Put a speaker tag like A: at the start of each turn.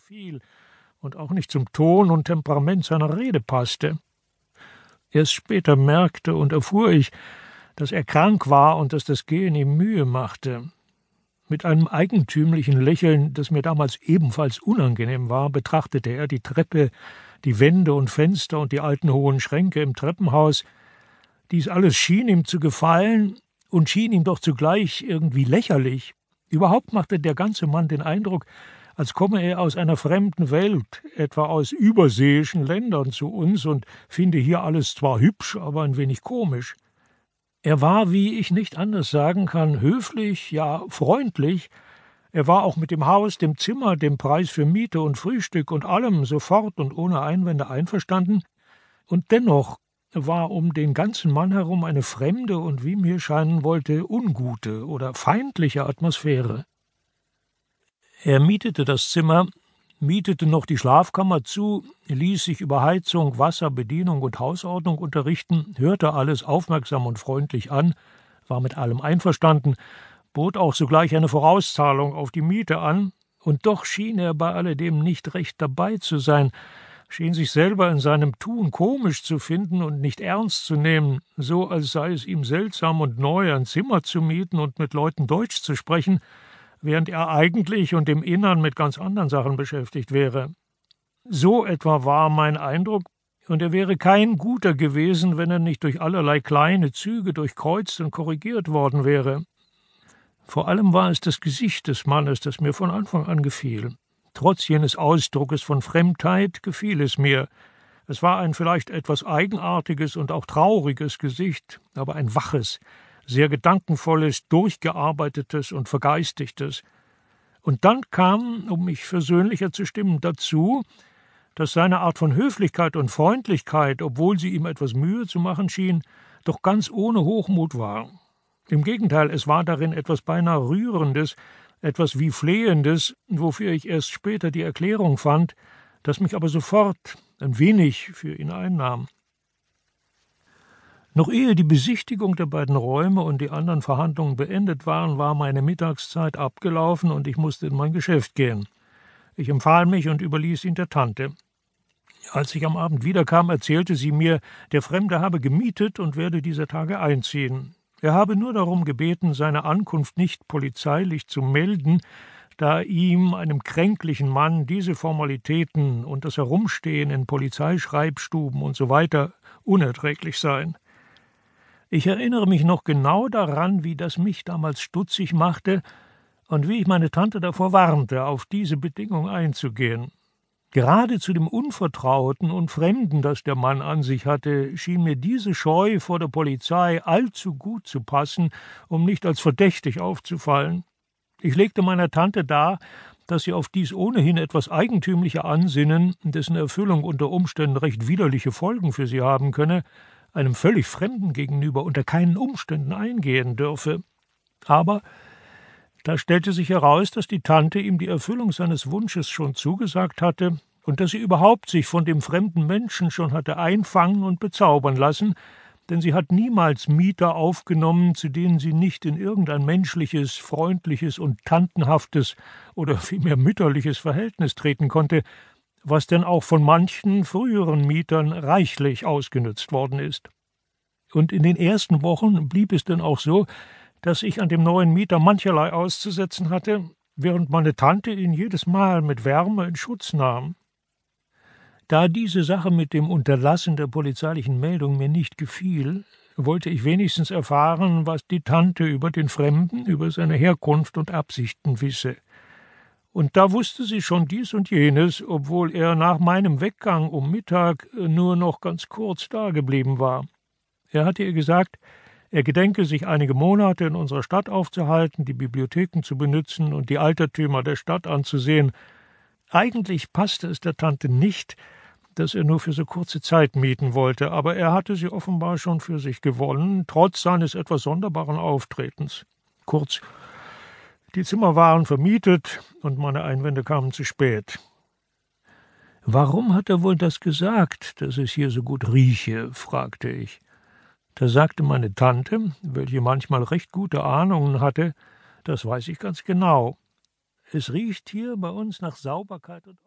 A: Profil und auch nicht zum Ton und Temperament seiner Rede passte. Erst später merkte und erfuhr ich, dass er krank war und dass das Gehen ihm Mühe machte. Mit einem eigentümlichen Lächeln, das mir damals ebenfalls unangenehm war, betrachtete er die Treppe, die Wände und Fenster und die alten hohen Schränke im Treppenhaus. Dies alles schien ihm zu gefallen und schien ihm doch zugleich irgendwie lächerlich. Überhaupt machte der ganze Mann den Eindruck, als komme er aus einer fremden Welt, etwa aus überseeischen Ländern zu uns und finde hier alles zwar hübsch, aber ein wenig komisch. Er war, wie ich nicht anders sagen kann, höflich, ja freundlich, er war auch mit dem Haus, dem Zimmer, dem Preis für Miete und Frühstück und allem sofort und ohne Einwände einverstanden, und dennoch war um den ganzen Mann herum eine fremde und wie mir scheinen wollte ungute oder feindliche Atmosphäre. Er mietete das Zimmer, mietete noch die Schlafkammer zu, ließ sich über Heizung, Wasser, Bedienung und Hausordnung unterrichten, hörte alles aufmerksam und freundlich an, war mit allem einverstanden, bot auch sogleich eine Vorauszahlung auf die Miete an, und doch schien er bei alledem nicht recht dabei zu sein, schien sich selber in seinem Tun komisch zu finden und nicht ernst zu nehmen, so als sei es ihm seltsam und neu, ein Zimmer zu mieten und mit Leuten Deutsch zu sprechen, während er eigentlich und im Innern mit ganz anderen Sachen beschäftigt wäre. So etwa war mein Eindruck, und er wäre kein guter gewesen, wenn er nicht durch allerlei kleine Züge durchkreuzt und korrigiert worden wäre. Vor allem war es das Gesicht des Mannes, das mir von Anfang an gefiel. Trotz jenes Ausdruckes von Fremdheit gefiel es mir. Es war ein vielleicht etwas eigenartiges und auch trauriges Gesicht, aber ein waches, sehr gedankenvolles, durchgearbeitetes und vergeistigtes. Und dann kam, um mich versöhnlicher zu stimmen, dazu, dass seine Art von Höflichkeit und Freundlichkeit, obwohl sie ihm etwas Mühe zu machen schien, doch ganz ohne Hochmut war. Im Gegenteil, es war darin etwas beinahe Rührendes, etwas wie Flehendes, wofür ich erst später die Erklärung fand, das mich aber sofort ein wenig für ihn einnahm. Noch ehe die Besichtigung der beiden Räume und die anderen Verhandlungen beendet waren, war meine Mittagszeit abgelaufen und ich musste in mein Geschäft gehen. Ich empfahl mich und überließ ihn der Tante. Als ich am Abend wiederkam, erzählte sie mir, der Fremde habe gemietet und werde dieser Tage einziehen. Er habe nur darum gebeten, seine Ankunft nicht polizeilich zu melden, da ihm, einem kränklichen Mann, diese Formalitäten und das Herumstehen in Polizeischreibstuben und so unerträglich seien. Ich erinnere mich noch genau daran, wie das mich damals stutzig machte und wie ich meine Tante davor warnte, auf diese Bedingung einzugehen. Gerade zu dem Unvertrauten und Fremden, das der Mann an sich hatte, schien mir diese Scheu vor der Polizei allzu gut zu passen, um nicht als verdächtig aufzufallen. Ich legte meiner Tante dar, dass sie auf dies ohnehin etwas eigentümliche Ansinnen, dessen Erfüllung unter Umständen recht widerliche Folgen für sie haben könne, einem völlig Fremden gegenüber unter keinen Umständen eingehen dürfe. Aber da stellte sich heraus, dass die Tante ihm die Erfüllung seines Wunsches schon zugesagt hatte und dass sie überhaupt sich von dem fremden Menschen schon hatte einfangen und bezaubern lassen, denn sie hat niemals Mieter aufgenommen, zu denen sie nicht in irgendein menschliches, freundliches und tantenhaftes oder vielmehr mütterliches Verhältnis treten konnte, was denn auch von manchen früheren Mietern reichlich ausgenützt worden ist. Und in den ersten Wochen blieb es denn auch so, dass ich an dem neuen Mieter mancherlei auszusetzen hatte, während meine Tante ihn jedes Mal mit Wärme in Schutz nahm. Da diese Sache mit dem Unterlassen der polizeilichen Meldung mir nicht gefiel, wollte ich wenigstens erfahren, was die Tante über den Fremden, über seine Herkunft und Absichten wisse. Und da wusste sie schon dies und jenes, obwohl er nach meinem Weggang um Mittag nur noch ganz kurz dageblieben war. Er hatte ihr gesagt, er gedenke, sich einige Monate in unserer Stadt aufzuhalten, die Bibliotheken zu benützen und die Altertümer der Stadt anzusehen. Eigentlich passte es der Tante nicht, dass er nur für so kurze Zeit mieten wollte, aber er hatte sie offenbar schon für sich gewonnen, trotz seines etwas sonderbaren Auftretens. Kurz, die Zimmer waren vermietet und meine Einwände kamen zu spät. Warum hat er wohl das gesagt, dass es hier so gut rieche? fragte ich. Da sagte meine Tante, welche manchmal recht gute Ahnungen hatte, das weiß ich ganz genau. Es riecht hier bei uns nach Sauberkeit und